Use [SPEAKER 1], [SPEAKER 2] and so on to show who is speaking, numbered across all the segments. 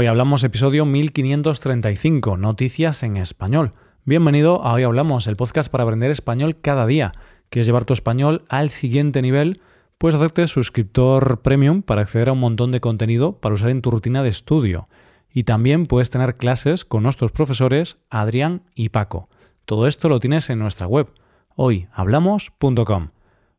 [SPEAKER 1] Hoy hablamos episodio 1535, Noticias en Español. Bienvenido a Hoy Hablamos, el podcast para aprender español cada día. ¿Quieres llevar tu español al siguiente nivel? Puedes hacerte suscriptor premium para acceder a un montón de contenido para usar en tu rutina de estudio. Y también puedes tener clases con nuestros profesores Adrián y Paco. Todo esto lo tienes en nuestra web, hoyhablamos.com.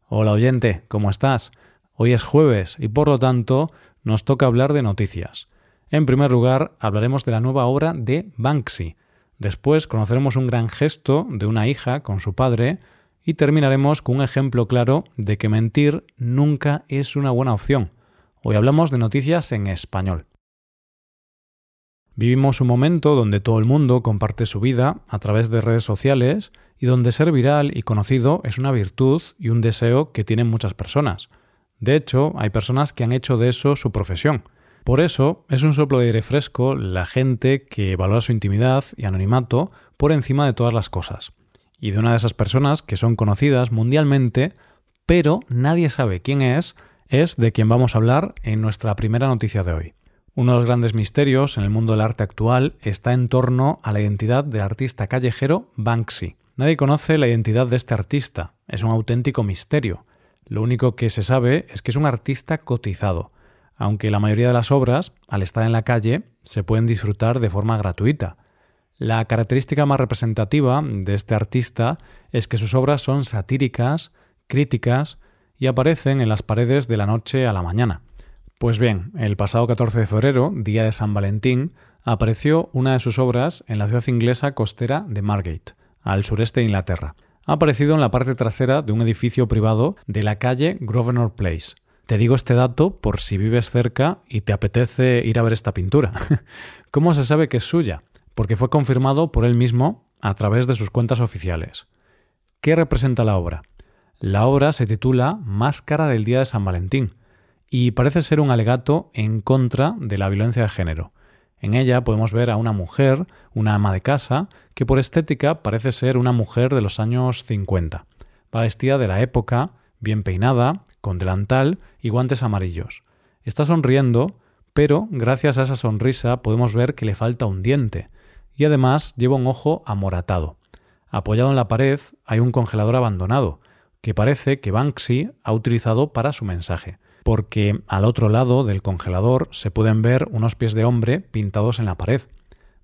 [SPEAKER 1] Hola oyente, ¿cómo estás? Hoy es jueves y por lo tanto nos toca hablar de noticias. En primer lugar, hablaremos de la nueva obra de Banksy. Después conoceremos un gran gesto de una hija con su padre y terminaremos con un ejemplo claro de que mentir nunca es una buena opción. Hoy hablamos de noticias en español. Vivimos un momento donde todo el mundo comparte su vida a través de redes sociales y donde ser viral y conocido es una virtud y un deseo que tienen muchas personas. De hecho, hay personas que han hecho de eso su profesión. Por eso es un soplo de aire fresco la gente que valora su intimidad y anonimato por encima de todas las cosas. Y de una de esas personas que son conocidas mundialmente, pero nadie sabe quién es, es de quien vamos a hablar en nuestra primera noticia de hoy. Uno de los grandes misterios en el mundo del arte actual está en torno a la identidad del artista callejero Banksy. Nadie conoce la identidad de este artista, es un auténtico misterio. Lo único que se sabe es que es un artista cotizado, aunque la mayoría de las obras, al estar en la calle, se pueden disfrutar de forma gratuita. La característica más representativa de este artista es que sus obras son satíricas, críticas y aparecen en las paredes de la noche a la mañana. Pues bien, el pasado 14 de febrero, día de San Valentín, apareció una de sus obras en la ciudad inglesa costera de Margate, al sureste de Inglaterra. Ha aparecido en la parte trasera de un edificio privado de la calle Grosvenor Place, te digo este dato por si vives cerca y te apetece ir a ver esta pintura. ¿Cómo se sabe que es suya? Porque fue confirmado por él mismo a través de sus cuentas oficiales. ¿Qué representa la obra? La obra se titula Máscara del Día de San Valentín y parece ser un alegato en contra de la violencia de género. En ella podemos ver a una mujer, una ama de casa, que por estética parece ser una mujer de los años 50. Va vestida de la época, bien peinada, con delantal y guantes amarillos. Está sonriendo, pero gracias a esa sonrisa podemos ver que le falta un diente, y además lleva un ojo amoratado. Apoyado en la pared hay un congelador abandonado, que parece que Banksy ha utilizado para su mensaje, porque al otro lado del congelador se pueden ver unos pies de hombre pintados en la pared.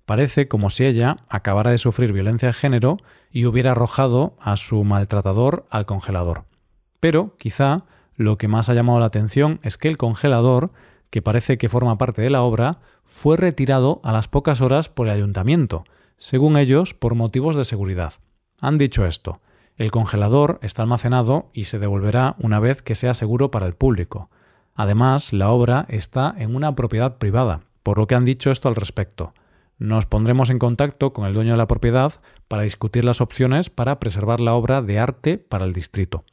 [SPEAKER 1] Parece como si ella acabara de sufrir violencia de género y hubiera arrojado a su maltratador al congelador. Pero quizá lo que más ha llamado la atención es que el congelador, que parece que forma parte de la obra, fue retirado a las pocas horas por el ayuntamiento, según ellos por motivos de seguridad. Han dicho esto. El congelador está almacenado y se devolverá una vez que sea seguro para el público. Además, la obra está en una propiedad privada, por lo que han dicho esto al respecto. Nos pondremos en contacto con el dueño de la propiedad para discutir las opciones para preservar la obra de arte para el distrito.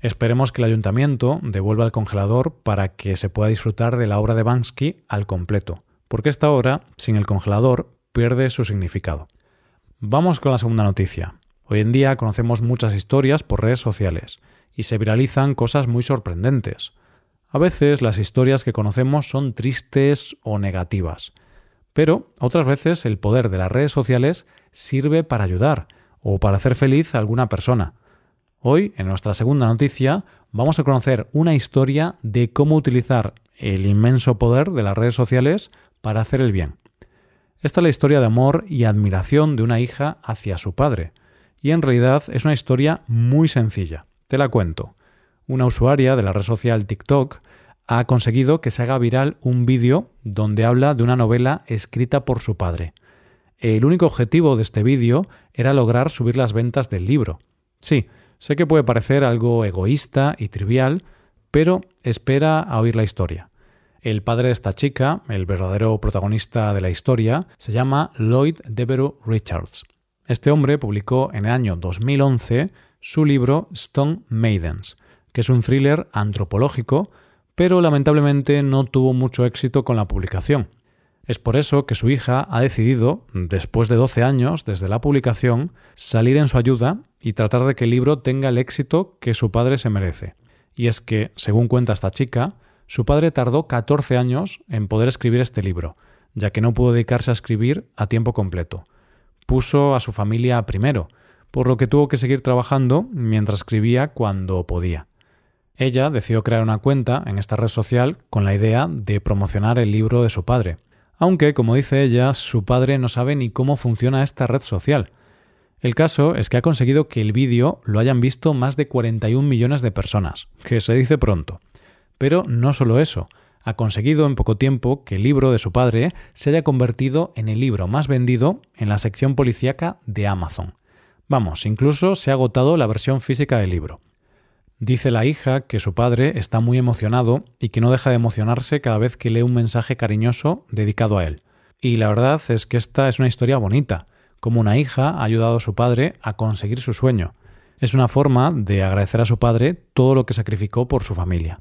[SPEAKER 1] Esperemos que el ayuntamiento devuelva el congelador para que se pueda disfrutar de la obra de Bansky al completo, porque esta obra, sin el congelador, pierde su significado. Vamos con la segunda noticia. Hoy en día conocemos muchas historias por redes sociales y se viralizan cosas muy sorprendentes. A veces las historias que conocemos son tristes o negativas, pero otras veces el poder de las redes sociales sirve para ayudar o para hacer feliz a alguna persona. Hoy, en nuestra segunda noticia, vamos a conocer una historia de cómo utilizar el inmenso poder de las redes sociales para hacer el bien. Esta es la historia de amor y admiración de una hija hacia su padre, y en realidad es una historia muy sencilla. Te la cuento. Una usuaria de la red social TikTok ha conseguido que se haga viral un vídeo donde habla de una novela escrita por su padre. El único objetivo de este vídeo era lograr subir las ventas del libro. Sí, Sé que puede parecer algo egoísta y trivial, pero espera a oír la historia. El padre de esta chica, el verdadero protagonista de la historia, se llama Lloyd Devereux Richards. Este hombre publicó en el año 2011 su libro Stone Maidens, que es un thriller antropológico, pero lamentablemente no tuvo mucho éxito con la publicación. Es por eso que su hija ha decidido, después de 12 años desde la publicación, salir en su ayuda y tratar de que el libro tenga el éxito que su padre se merece. Y es que, según cuenta esta chica, su padre tardó 14 años en poder escribir este libro, ya que no pudo dedicarse a escribir a tiempo completo. Puso a su familia primero, por lo que tuvo que seguir trabajando mientras escribía cuando podía. Ella decidió crear una cuenta en esta red social con la idea de promocionar el libro de su padre, aunque, como dice ella, su padre no sabe ni cómo funciona esta red social. El caso es que ha conseguido que el vídeo lo hayan visto más de 41 millones de personas, que se dice pronto. Pero no solo eso, ha conseguido en poco tiempo que el libro de su padre se haya convertido en el libro más vendido en la sección policíaca de Amazon. Vamos, incluso se ha agotado la versión física del libro. Dice la hija que su padre está muy emocionado y que no deja de emocionarse cada vez que lee un mensaje cariñoso dedicado a él. Y la verdad es que esta es una historia bonita, como una hija ha ayudado a su padre a conseguir su sueño. Es una forma de agradecer a su padre todo lo que sacrificó por su familia.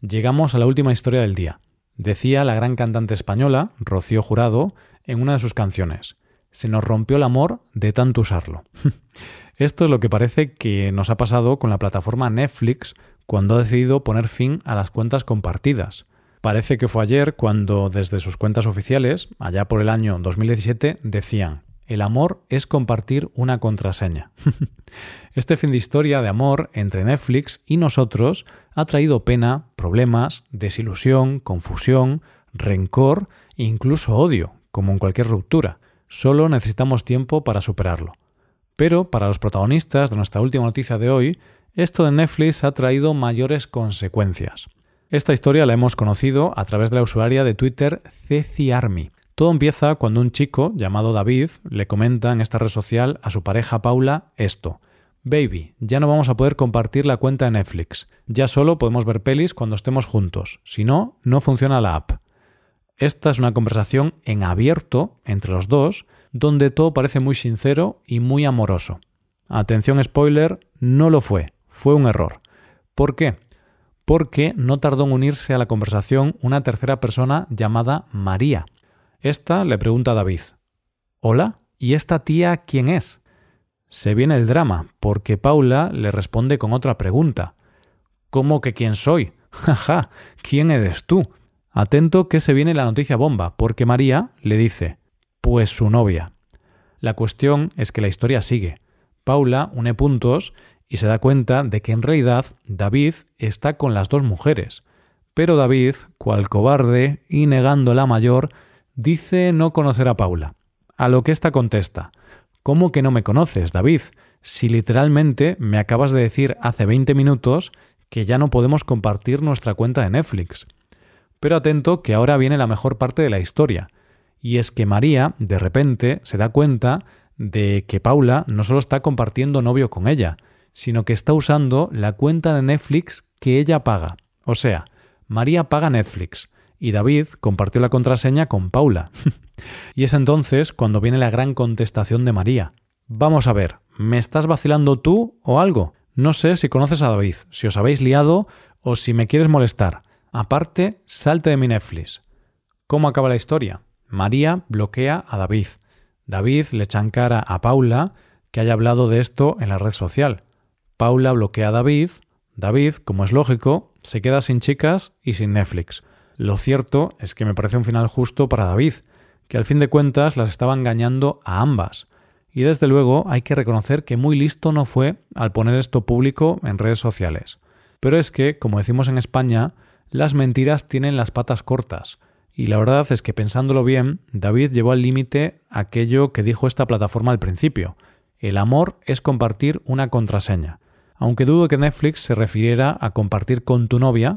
[SPEAKER 1] Llegamos a la última historia del día. Decía la gran cantante española, Rocío Jurado, en una de sus canciones, Se nos rompió el amor de tanto usarlo. Esto es lo que parece que nos ha pasado con la plataforma Netflix cuando ha decidido poner fin a las cuentas compartidas. Parece que fue ayer cuando desde sus cuentas oficiales, allá por el año 2017, decían, el amor es compartir una contraseña. este fin de historia de amor entre Netflix y nosotros ha traído pena, problemas, desilusión, confusión, rencor e incluso odio, como en cualquier ruptura. Solo necesitamos tiempo para superarlo. Pero para los protagonistas de nuestra última noticia de hoy, esto de Netflix ha traído mayores consecuencias. Esta historia la hemos conocido a través de la usuaria de Twitter CeciArmy. Todo empieza cuando un chico llamado David le comenta en esta red social a su pareja Paula esto. Baby, ya no vamos a poder compartir la cuenta de Netflix. Ya solo podemos ver pelis cuando estemos juntos. Si no, no funciona la app. Esta es una conversación en abierto entre los dos donde todo parece muy sincero y muy amoroso. Atención spoiler, no lo fue, fue un error. ¿Por qué? Porque no tardó en unirse a la conversación una tercera persona llamada María. Esta le pregunta a David, Hola, ¿y esta tía quién es? Se viene el drama, porque Paula le responde con otra pregunta. ¿Cómo que quién soy? Jaja, ¿quién eres tú? Atento que se viene la noticia bomba, porque María le dice, pues su novia. La cuestión es que la historia sigue. Paula une puntos y se da cuenta de que en realidad David está con las dos mujeres. Pero David, cual cobarde y negando la mayor, dice no conocer a Paula. A lo que ésta contesta ¿Cómo que no me conoces, David? Si literalmente me acabas de decir hace 20 minutos que ya no podemos compartir nuestra cuenta de Netflix. Pero atento que ahora viene la mejor parte de la historia, y es que María, de repente, se da cuenta de que Paula no solo está compartiendo novio con ella, sino que está usando la cuenta de Netflix que ella paga. O sea, María paga Netflix y David compartió la contraseña con Paula. y es entonces cuando viene la gran contestación de María. Vamos a ver, ¿me estás vacilando tú o algo? No sé si conoces a David, si os habéis liado o si me quieres molestar. Aparte, salte de mi Netflix. ¿Cómo acaba la historia? María bloquea a David. David le echa en cara a Paula que haya hablado de esto en la red social. Paula bloquea a David. David, como es lógico, se queda sin chicas y sin Netflix. Lo cierto es que me parece un final justo para David, que al fin de cuentas las estaba engañando a ambas. Y desde luego hay que reconocer que muy listo no fue al poner esto público en redes sociales. Pero es que, como decimos en España, las mentiras tienen las patas cortas, y la verdad es que pensándolo bien, David llevó al límite aquello que dijo esta plataforma al principio. El amor es compartir una contraseña. Aunque dudo que Netflix se refiriera a compartir con tu novia